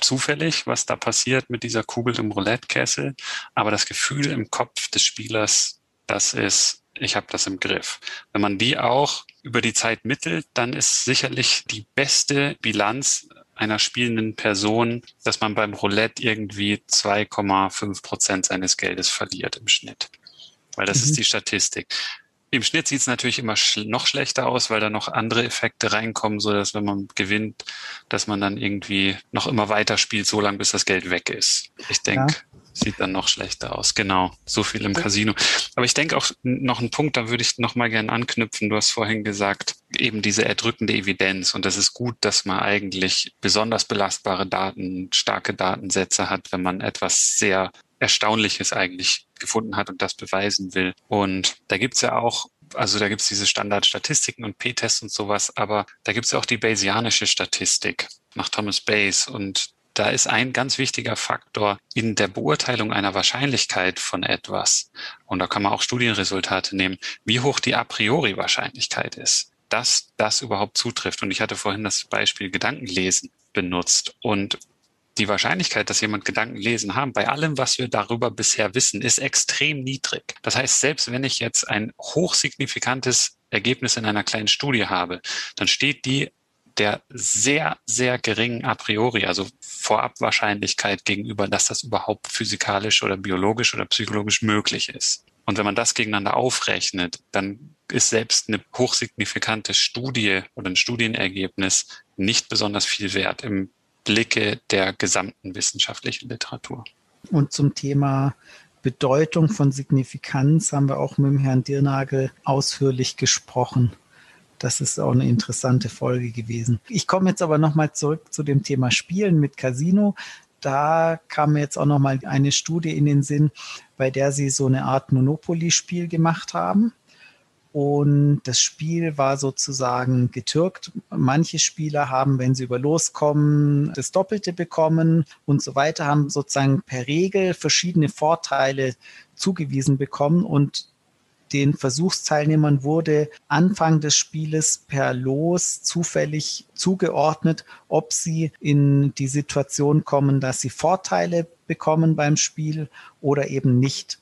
zufällig, was da passiert mit dieser Kugel im Roulette-Kessel. Aber das Gefühl im Kopf des Spielers, das ist ich habe das im Griff. Wenn man die auch über die Zeit mittelt, dann ist sicherlich die beste Bilanz einer spielenden Person, dass man beim Roulette irgendwie 2,5 Prozent seines Geldes verliert im Schnitt. Weil das mhm. ist die Statistik. Im Schnitt sieht es natürlich immer sch noch schlechter aus, weil da noch andere Effekte reinkommen, so dass wenn man gewinnt, dass man dann irgendwie noch immer weiter spielt, so lange bis das Geld weg ist. Ich denke, ja sieht dann noch schlechter aus. Genau, so viel im Casino. Aber ich denke auch noch ein Punkt, da würde ich noch mal gerne anknüpfen. Du hast vorhin gesagt, eben diese erdrückende Evidenz. Und das ist gut, dass man eigentlich besonders belastbare Daten, starke Datensätze hat, wenn man etwas sehr Erstaunliches eigentlich gefunden hat und das beweisen will. Und da gibt's ja auch also da gibt's diese Standardstatistiken und P-Tests und sowas, aber da gibt's ja auch die Bayesianische Statistik nach Thomas Bayes und da ist ein ganz wichtiger Faktor in der Beurteilung einer Wahrscheinlichkeit von etwas. Und da kann man auch Studienresultate nehmen, wie hoch die a priori Wahrscheinlichkeit ist, dass das überhaupt zutrifft. Und ich hatte vorhin das Beispiel Gedankenlesen benutzt. Und die Wahrscheinlichkeit, dass jemand Gedanken lesen haben, bei allem, was wir darüber bisher wissen, ist extrem niedrig. Das heißt, selbst wenn ich jetzt ein hochsignifikantes Ergebnis in einer kleinen Studie habe, dann steht die der sehr, sehr geringen a priori, also Vorabwahrscheinlichkeit gegenüber, dass das überhaupt physikalisch oder biologisch oder psychologisch möglich ist. Und wenn man das gegeneinander aufrechnet, dann ist selbst eine hochsignifikante Studie oder ein Studienergebnis nicht besonders viel wert im Blicke der gesamten wissenschaftlichen Literatur. Und zum Thema Bedeutung von Signifikanz haben wir auch mit dem Herrn Dirnagel ausführlich gesprochen. Das ist auch eine interessante Folge gewesen. Ich komme jetzt aber nochmal zurück zu dem Thema Spielen mit Casino. Da kam mir jetzt auch nochmal eine Studie in den Sinn, bei der sie so eine Art Monopoly-Spiel gemacht haben. Und das Spiel war sozusagen getürkt. Manche Spieler haben, wenn sie über loskommen, das Doppelte bekommen und so weiter, haben sozusagen per Regel verschiedene Vorteile zugewiesen bekommen und den Versuchsteilnehmern wurde Anfang des Spieles per Los zufällig zugeordnet, ob sie in die Situation kommen, dass sie Vorteile bekommen beim Spiel oder eben nicht.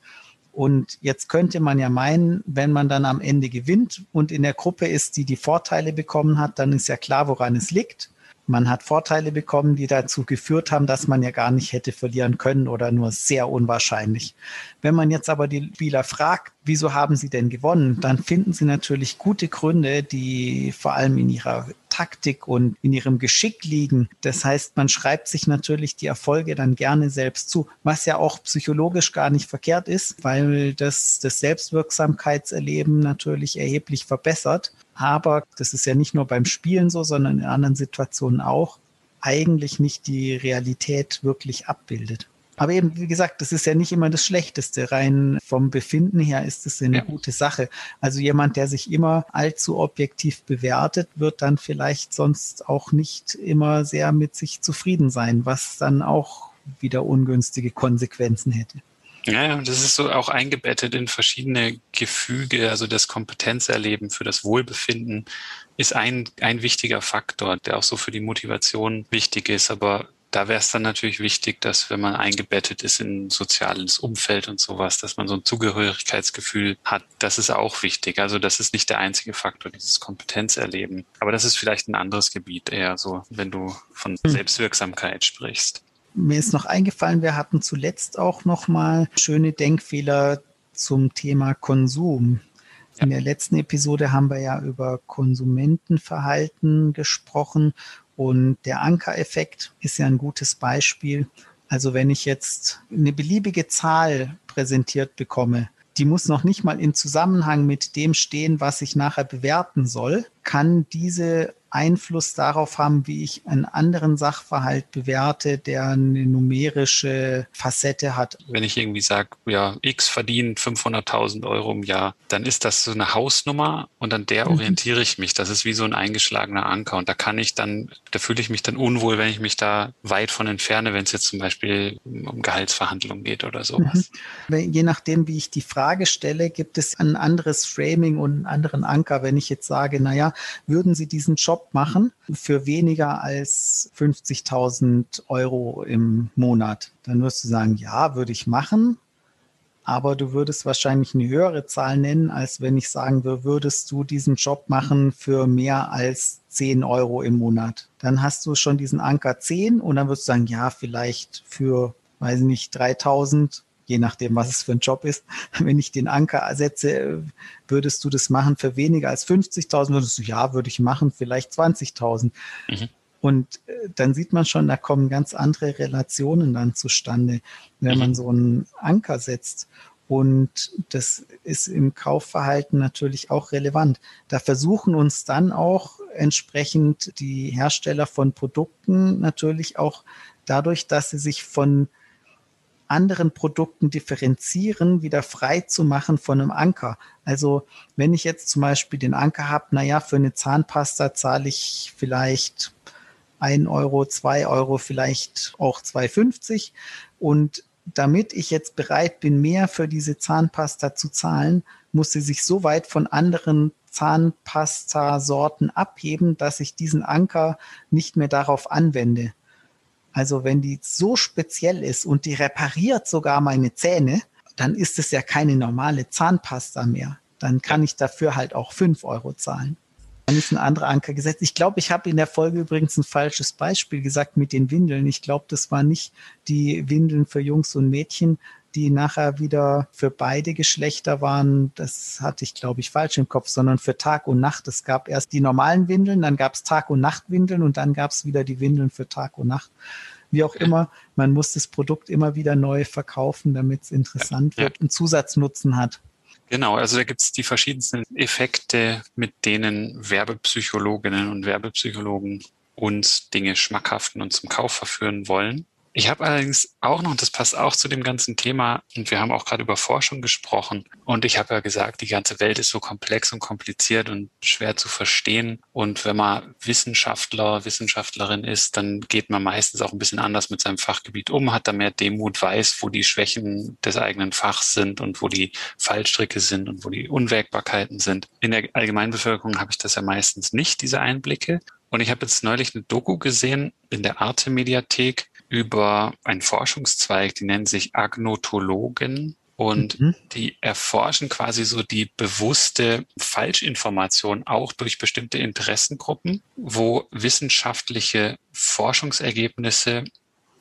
Und jetzt könnte man ja meinen, wenn man dann am Ende gewinnt und in der Gruppe ist, die die Vorteile bekommen hat, dann ist ja klar, woran es liegt. Man hat Vorteile bekommen, die dazu geführt haben, dass man ja gar nicht hätte verlieren können oder nur sehr unwahrscheinlich. Wenn man jetzt aber die Spieler fragt, wieso haben sie denn gewonnen, dann finden sie natürlich gute Gründe, die vor allem in ihrer Taktik und in ihrem Geschick liegen. Das heißt, man schreibt sich natürlich die Erfolge dann gerne selbst zu, was ja auch psychologisch gar nicht verkehrt ist, weil das das Selbstwirksamkeitserleben natürlich erheblich verbessert aber das ist ja nicht nur beim Spielen so, sondern in anderen Situationen auch, eigentlich nicht die Realität wirklich abbildet. Aber eben, wie gesagt, das ist ja nicht immer das Schlechteste. Rein vom Befinden her ist es eine ja. gute Sache. Also jemand, der sich immer allzu objektiv bewertet, wird dann vielleicht sonst auch nicht immer sehr mit sich zufrieden sein, was dann auch wieder ungünstige Konsequenzen hätte. Ja, das ist so auch eingebettet in verschiedene Gefüge. Also das Kompetenzerleben für das Wohlbefinden ist ein, ein wichtiger Faktor, der auch so für die Motivation wichtig ist. Aber da wäre es dann natürlich wichtig, dass wenn man eingebettet ist in ein soziales Umfeld und sowas, dass man so ein Zugehörigkeitsgefühl hat, das ist auch wichtig. Also das ist nicht der einzige Faktor, dieses Kompetenzerleben. Aber das ist vielleicht ein anderes Gebiet eher so, wenn du von hm. Selbstwirksamkeit sprichst. Mir ist noch eingefallen, wir hatten zuletzt auch noch mal schöne Denkfehler zum Thema Konsum. In der letzten Episode haben wir ja über Konsumentenverhalten gesprochen und der Ankereffekt ist ja ein gutes Beispiel. Also wenn ich jetzt eine beliebige Zahl präsentiert bekomme, die muss noch nicht mal in Zusammenhang mit dem stehen, was ich nachher bewerten soll, kann diese Einfluss darauf haben, wie ich einen anderen Sachverhalt bewerte, der eine numerische Facette hat. Wenn ich irgendwie sage, ja, X verdient 500.000 Euro im Jahr, dann ist das so eine Hausnummer und an der mhm. orientiere ich mich. Das ist wie so ein eingeschlagener Anker und da kann ich dann, da fühle ich mich dann unwohl, wenn ich mich da weit von entferne, wenn es jetzt zum Beispiel um Gehaltsverhandlungen geht oder sowas. Mhm. Je nachdem, wie ich die Frage stelle, gibt es ein anderes Framing und einen anderen Anker. Wenn ich jetzt sage, naja, würden Sie diesen Job Job machen für weniger als 50.000 Euro im Monat. Dann wirst du sagen, ja, würde ich machen, aber du würdest wahrscheinlich eine höhere Zahl nennen, als wenn ich sagen würde, würdest du diesen Job machen für mehr als 10 Euro im Monat. Dann hast du schon diesen Anker 10 und dann würdest du sagen, ja, vielleicht für, weiß ich nicht, 3000 je nachdem, was es für ein Job ist. Wenn ich den Anker ersetze, würdest du das machen für weniger als 50.000? Würdest du, ja, würde ich machen, vielleicht 20.000. Mhm. Und äh, dann sieht man schon, da kommen ganz andere Relationen dann zustande, wenn mhm. man so einen Anker setzt. Und das ist im Kaufverhalten natürlich auch relevant. Da versuchen uns dann auch entsprechend die Hersteller von Produkten natürlich auch dadurch, dass sie sich von anderen Produkten differenzieren, wieder frei zu machen von einem Anker. Also wenn ich jetzt zum Beispiel den Anker habe, naja, für eine Zahnpasta zahle ich vielleicht ein Euro, zwei Euro, vielleicht auch 2,50 und damit ich jetzt bereit bin, mehr für diese Zahnpasta zu zahlen, muss sie sich so weit von anderen Zahnpasta-Sorten abheben, dass ich diesen Anker nicht mehr darauf anwende. Also wenn die so speziell ist und die repariert sogar meine Zähne, dann ist es ja keine normale Zahnpasta mehr. Dann kann ich dafür halt auch fünf Euro zahlen. Dann ist ein anderer Anker gesetzt. Ich glaube, ich habe in der Folge übrigens ein falsches Beispiel gesagt mit den Windeln. Ich glaube, das war nicht die Windeln für Jungs und Mädchen, die nachher wieder für beide Geschlechter waren, das hatte ich, glaube ich, falsch im Kopf, sondern für Tag und Nacht. Es gab erst die normalen Windeln, dann gab es Tag- und Nachtwindeln und dann gab es wieder die Windeln für Tag und Nacht. Wie auch immer, man muss das Produkt immer wieder neu verkaufen, damit es interessant wird und Zusatznutzen hat. Genau, also da gibt es die verschiedensten Effekte, mit denen Werbepsychologinnen und Werbepsychologen uns Dinge schmackhaften und zum Kauf verführen wollen. Ich habe allerdings auch noch, und das passt auch zu dem ganzen Thema, und wir haben auch gerade über Forschung gesprochen, und ich habe ja gesagt, die ganze Welt ist so komplex und kompliziert und schwer zu verstehen. Und wenn man Wissenschaftler, Wissenschaftlerin ist, dann geht man meistens auch ein bisschen anders mit seinem Fachgebiet um, hat da mehr Demut, weiß, wo die Schwächen des eigenen Fachs sind und wo die Fallstricke sind und wo die Unwägbarkeiten sind. In der Allgemeinbevölkerung habe ich das ja meistens nicht, diese Einblicke. Und ich habe jetzt neulich eine Doku gesehen in der Arte-Mediathek über einen Forschungszweig, die nennen sich Agnotologen. Und mhm. die erforschen quasi so die bewusste Falschinformation auch durch bestimmte Interessengruppen, wo wissenschaftliche Forschungsergebnisse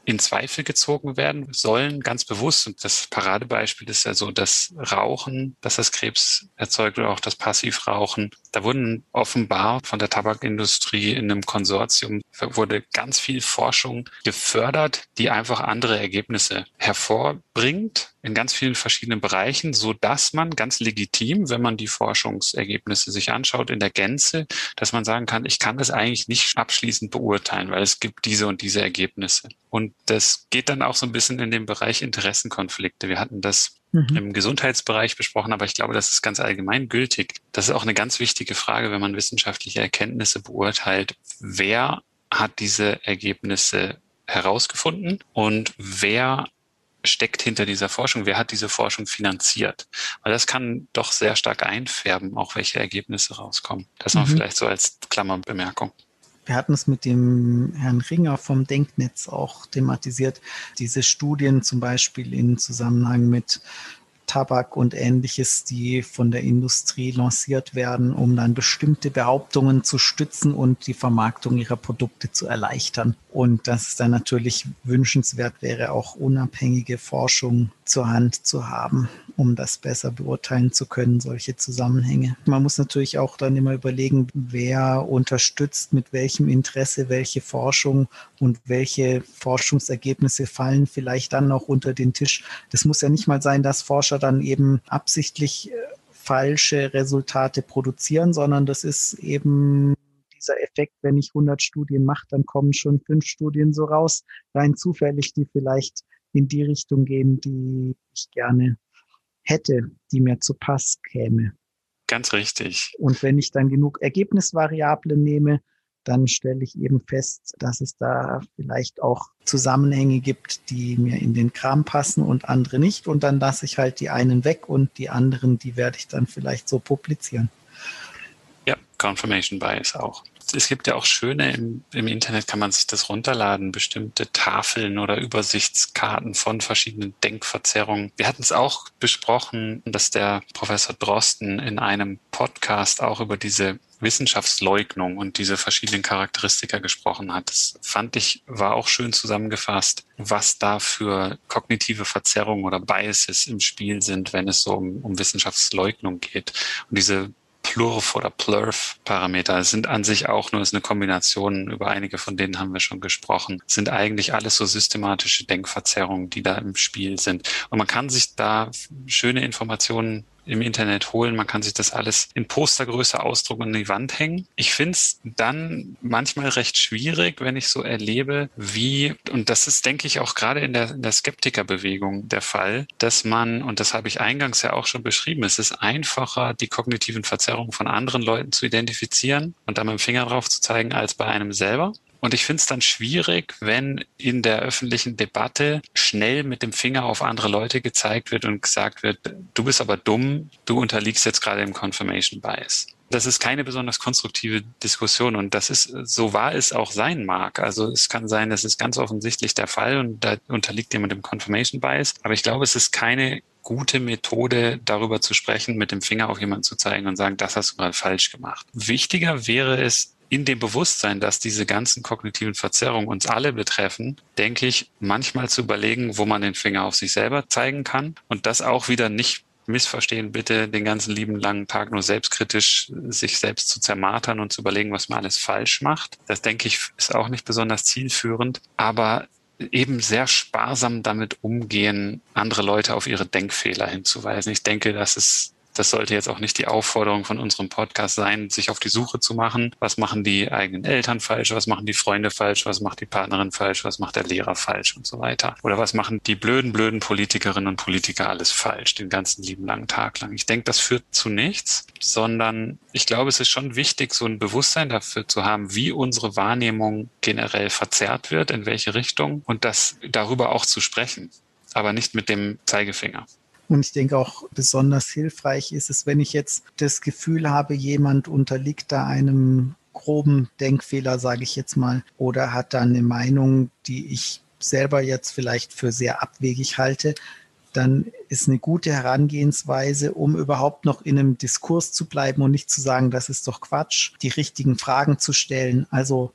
in Zweifel gezogen werden sollen, ganz bewusst. Und das Paradebeispiel ist ja so das Rauchen, dass das Krebs erzeugt oder auch das Passivrauchen. Da wurden offenbar von der Tabakindustrie in einem Konsortium wurde ganz viel Forschung gefördert, die einfach andere Ergebnisse hervorbringt in ganz vielen verschiedenen Bereichen, so dass man ganz legitim, wenn man die Forschungsergebnisse sich anschaut in der Gänze, dass man sagen kann, ich kann das eigentlich nicht abschließend beurteilen, weil es gibt diese und diese Ergebnisse. Und das geht dann auch so ein bisschen in den Bereich Interessenkonflikte. Wir hatten das mhm. im Gesundheitsbereich besprochen, aber ich glaube, das ist ganz allgemein gültig. Das ist auch eine ganz wichtige Frage, wenn man wissenschaftliche Erkenntnisse beurteilt. Wer hat diese Ergebnisse herausgefunden und wer steckt hinter dieser Forschung? Wer hat diese Forschung finanziert? Weil das kann doch sehr stark einfärben, auch welche Ergebnisse rauskommen. Das mhm. mal vielleicht so als Klammerbemerkung. Wir hatten es mit dem Herrn Ringer vom Denknetz auch thematisiert. Diese Studien zum Beispiel in Zusammenhang mit Tabak und ähnliches, die von der Industrie lanciert werden, um dann bestimmte Behauptungen zu stützen und die Vermarktung ihrer Produkte zu erleichtern. Und dass es dann natürlich wünschenswert wäre, auch unabhängige Forschung zur Hand zu haben, um das besser beurteilen zu können, solche Zusammenhänge. Man muss natürlich auch dann immer überlegen, wer unterstützt mit welchem Interesse welche Forschung und welche Forschungsergebnisse fallen vielleicht dann noch unter den Tisch. Das muss ja nicht mal sein, dass Forscher dann eben absichtlich äh, falsche Resultate produzieren, sondern das ist eben dieser Effekt, wenn ich 100 Studien mache, dann kommen schon fünf Studien so raus, rein zufällig, die vielleicht in die Richtung gehen, die ich gerne hätte, die mir zu Pass käme. Ganz richtig. Und wenn ich dann genug Ergebnisvariablen nehme, dann stelle ich eben fest, dass es da vielleicht auch Zusammenhänge gibt, die mir in den Kram passen und andere nicht. Und dann lasse ich halt die einen weg und die anderen, die werde ich dann vielleicht so publizieren. Confirmation Bias auch es gibt ja auch schöne, im, im Internet kann man sich das runterladen, bestimmte Tafeln oder Übersichtskarten von verschiedenen Denkverzerrungen. Wir hatten es auch besprochen, dass der Professor Drosten in einem Podcast auch über diese Wissenschaftsleugnung und diese verschiedenen Charakteristika gesprochen hat. Das fand ich, war auch schön zusammengefasst, was da für kognitive Verzerrungen oder Biases im Spiel sind, wenn es so um, um Wissenschaftsleugnung geht. Und diese Plurf oder Plurf-Parameter sind an sich auch nur ist eine Kombination, über einige von denen haben wir schon gesprochen, sind eigentlich alles so systematische Denkverzerrungen, die da im Spiel sind. Und man kann sich da schöne Informationen im Internet holen. Man kann sich das alles in Postergröße ausdrucken und an die Wand hängen. Ich finde es dann manchmal recht schwierig, wenn ich so erlebe, wie, und das ist, denke ich, auch gerade in der, in der Skeptikerbewegung der Fall, dass man, und das habe ich eingangs ja auch schon beschrieben, es ist einfacher, die kognitiven Verzerrungen von anderen Leuten zu identifizieren und dann mit dem Finger drauf zu zeigen, als bei einem selber. Und ich finde es dann schwierig, wenn in der öffentlichen Debatte schnell mit dem Finger auf andere Leute gezeigt wird und gesagt wird, du bist aber dumm, du unterliegst jetzt gerade dem Confirmation Bias. Das ist keine besonders konstruktive Diskussion und das ist, so wahr es auch sein mag. Also es kann sein, das ist ganz offensichtlich der Fall und da unterliegt jemand dem Confirmation Bias. Aber ich glaube, es ist keine gute Methode, darüber zu sprechen, mit dem Finger auf jemanden zu zeigen und sagen, das hast du gerade falsch gemacht. Wichtiger wäre es, in dem Bewusstsein, dass diese ganzen kognitiven Verzerrungen uns alle betreffen, denke ich, manchmal zu überlegen, wo man den Finger auf sich selber zeigen kann und das auch wieder nicht missverstehen, bitte den ganzen lieben langen Tag nur selbstkritisch sich selbst zu zermartern und zu überlegen, was man alles falsch macht. Das denke ich ist auch nicht besonders zielführend, aber eben sehr sparsam damit umgehen, andere Leute auf ihre Denkfehler hinzuweisen. Ich denke, das ist das sollte jetzt auch nicht die Aufforderung von unserem Podcast sein, sich auf die Suche zu machen. Was machen die eigenen Eltern falsch? Was machen die Freunde falsch? Was macht die Partnerin falsch? Was macht der Lehrer falsch und so weiter? Oder was machen die blöden, blöden Politikerinnen und Politiker alles falsch, den ganzen lieben langen Tag lang? Ich denke, das führt zu nichts, sondern ich glaube, es ist schon wichtig, so ein Bewusstsein dafür zu haben, wie unsere Wahrnehmung generell verzerrt wird, in welche Richtung und das darüber auch zu sprechen, aber nicht mit dem Zeigefinger. Und ich denke auch besonders hilfreich ist es, wenn ich jetzt das Gefühl habe, jemand unterliegt da einem groben Denkfehler, sage ich jetzt mal, oder hat da eine Meinung, die ich selber jetzt vielleicht für sehr abwegig halte, dann ist eine gute Herangehensweise, um überhaupt noch in einem Diskurs zu bleiben und nicht zu sagen, das ist doch Quatsch, die richtigen Fragen zu stellen. Also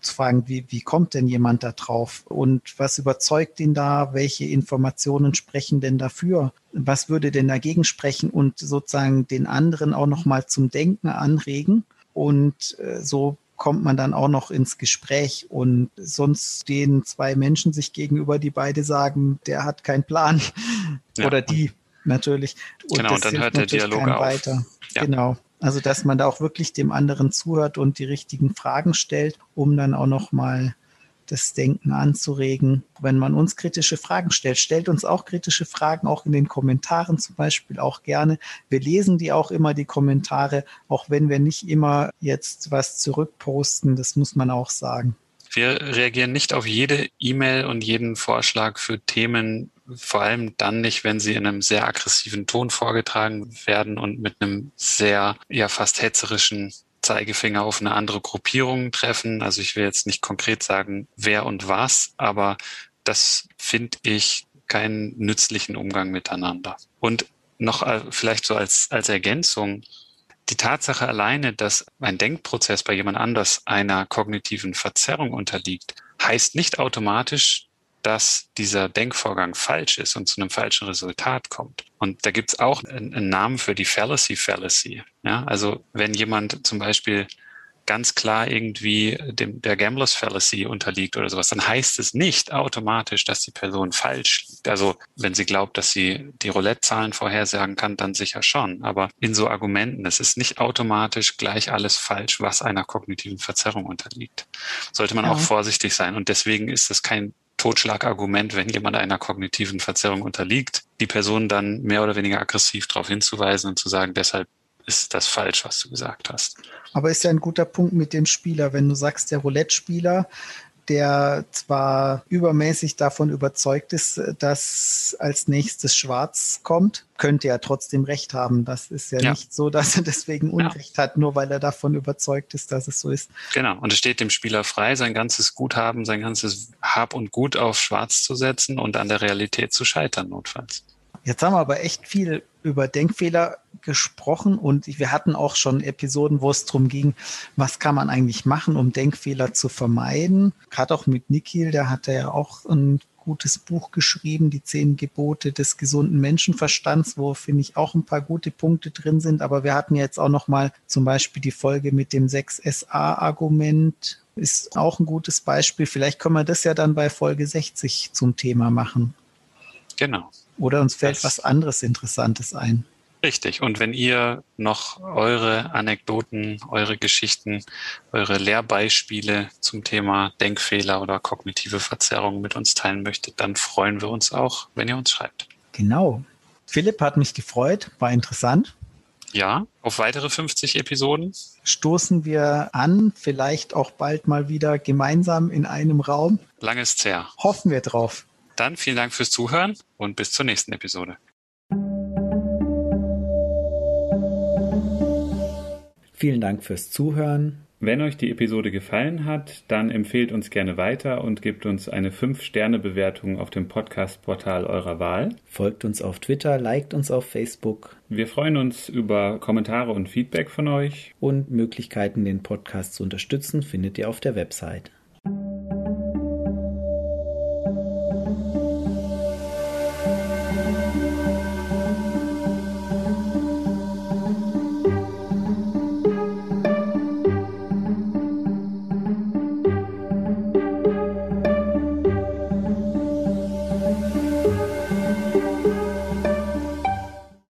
zu fragen, wie, wie kommt denn jemand da drauf und was überzeugt ihn da, welche Informationen sprechen denn dafür, was würde denn dagegen sprechen und sozusagen den anderen auch noch mal zum Denken anregen und äh, so kommt man dann auch noch ins Gespräch und sonst stehen zwei Menschen sich gegenüber, die beide sagen, der hat keinen Plan. Ja. Oder die natürlich. Und genau, und dann hört der Dialog auf. Weiter. Ja. Genau. Also, dass man da auch wirklich dem anderen zuhört und die richtigen Fragen stellt, um dann auch nochmal das Denken anzuregen. Wenn man uns kritische Fragen stellt, stellt uns auch kritische Fragen, auch in den Kommentaren zum Beispiel auch gerne. Wir lesen die auch immer, die Kommentare, auch wenn wir nicht immer jetzt was zurückposten, das muss man auch sagen. Wir reagieren nicht auf jede E-Mail und jeden Vorschlag für Themen, vor allem dann nicht, wenn sie in einem sehr aggressiven Ton vorgetragen werden und mit einem sehr, ja, fast hetzerischen Zeigefinger auf eine andere Gruppierung treffen. Also ich will jetzt nicht konkret sagen, wer und was, aber das finde ich keinen nützlichen Umgang miteinander. Und noch äh, vielleicht so als, als Ergänzung, die Tatsache alleine, dass ein Denkprozess bei jemand anders einer kognitiven Verzerrung unterliegt, heißt nicht automatisch, dass dieser Denkvorgang falsch ist und zu einem falschen Resultat kommt. Und da gibt's auch einen, Namen für die Fallacy Fallacy. Ja, also wenn jemand zum Beispiel ganz klar irgendwie dem, der Gamblers Fallacy unterliegt oder sowas, dann heißt es nicht automatisch, dass die Person falsch liegt. Also wenn sie glaubt, dass sie die Roulette-Zahlen vorhersagen kann, dann sicher schon. Aber in so Argumenten, es ist nicht automatisch gleich alles falsch, was einer kognitiven Verzerrung unterliegt. Sollte man ja. auch vorsichtig sein. Und deswegen ist es kein Totschlagargument, wenn jemand einer kognitiven Verzerrung unterliegt, die Person dann mehr oder weniger aggressiv darauf hinzuweisen und zu sagen, deshalb ist das falsch, was du gesagt hast. Aber ist ja ein guter Punkt mit dem Spieler, wenn du sagst, der Roulette-Spieler der zwar übermäßig davon überzeugt ist, dass als nächstes Schwarz kommt, könnte er trotzdem Recht haben. Das ist ja, ja. nicht so, dass er deswegen Unrecht ja. hat, nur weil er davon überzeugt ist, dass es so ist. Genau. Und es steht dem Spieler frei, sein ganzes Guthaben, sein ganzes Hab und Gut auf Schwarz zu setzen und an der Realität zu scheitern, notfalls. Jetzt haben wir aber echt viel über Denkfehler gesprochen und wir hatten auch schon Episoden, wo es darum ging, was kann man eigentlich machen, um Denkfehler zu vermeiden. Gerade auch mit Nikhil, der hatte ja auch ein gutes Buch geschrieben, die zehn Gebote des gesunden Menschenverstands, wo finde ich auch ein paar gute Punkte drin sind. Aber wir hatten jetzt auch noch mal zum Beispiel die Folge mit dem 6SA-Argument, ist auch ein gutes Beispiel. Vielleicht können wir das ja dann bei Folge 60 zum Thema machen. Genau. Oder uns fällt das was anderes Interessantes ein. Richtig. Und wenn ihr noch eure Anekdoten, eure Geschichten, eure Lehrbeispiele zum Thema Denkfehler oder kognitive Verzerrung mit uns teilen möchtet, dann freuen wir uns auch, wenn ihr uns schreibt. Genau. Philipp hat mich gefreut, war interessant. Ja, auf weitere 50 Episoden. Stoßen wir an, vielleicht auch bald mal wieder gemeinsam in einem Raum. Langes Zerr. Hoffen wir drauf. Dann vielen Dank fürs Zuhören und bis zur nächsten Episode. Vielen Dank fürs Zuhören. Wenn euch die Episode gefallen hat, dann empfehlt uns gerne weiter und gebt uns eine 5-Sterne-Bewertung auf dem Podcast-Portal eurer Wahl. Folgt uns auf Twitter, liked uns auf Facebook. Wir freuen uns über Kommentare und Feedback von euch. Und Möglichkeiten, den Podcast zu unterstützen, findet ihr auf der Website.